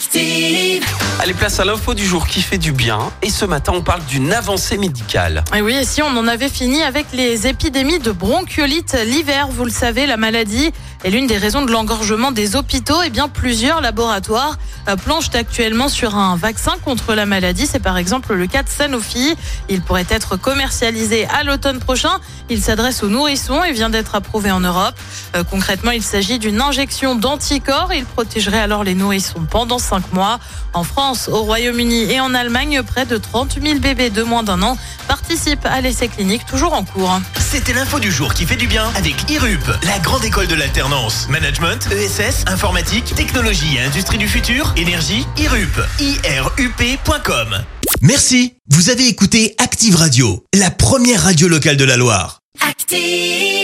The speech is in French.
Active. Allez, place à l'info du jour qui fait du bien. Et ce matin, on parle d'une avancée médicale. Et oui, et si on en avait fini avec les épidémies de bronchiolite l'hiver, vous le savez, la maladie est l'une des raisons de l'engorgement des hôpitaux. Et bien, plusieurs laboratoires euh, planchent actuellement sur un vaccin contre la maladie. C'est par exemple le cas de Sanofi. Il pourrait être commercialisé à l'automne prochain. Il s'adresse aux nourrissons et vient d'être approuvé en Europe. Euh, concrètement, il s'agit d'une injection d'anticorps. Il protégerait alors les nourrissons pendant 5 mois. En France, au Royaume-Uni et en Allemagne, près de 30 000 bébés de moins d'un an participent à l'essai clinique toujours en cours. C'était l'info du jour qui fait du bien avec IRUP, la grande école de l'alternance. Management, ESS, informatique, technologie et industrie du futur, énergie, IRUP. IRUP.com. Merci. Vous avez écouté Active Radio, la première radio locale de la Loire. Active.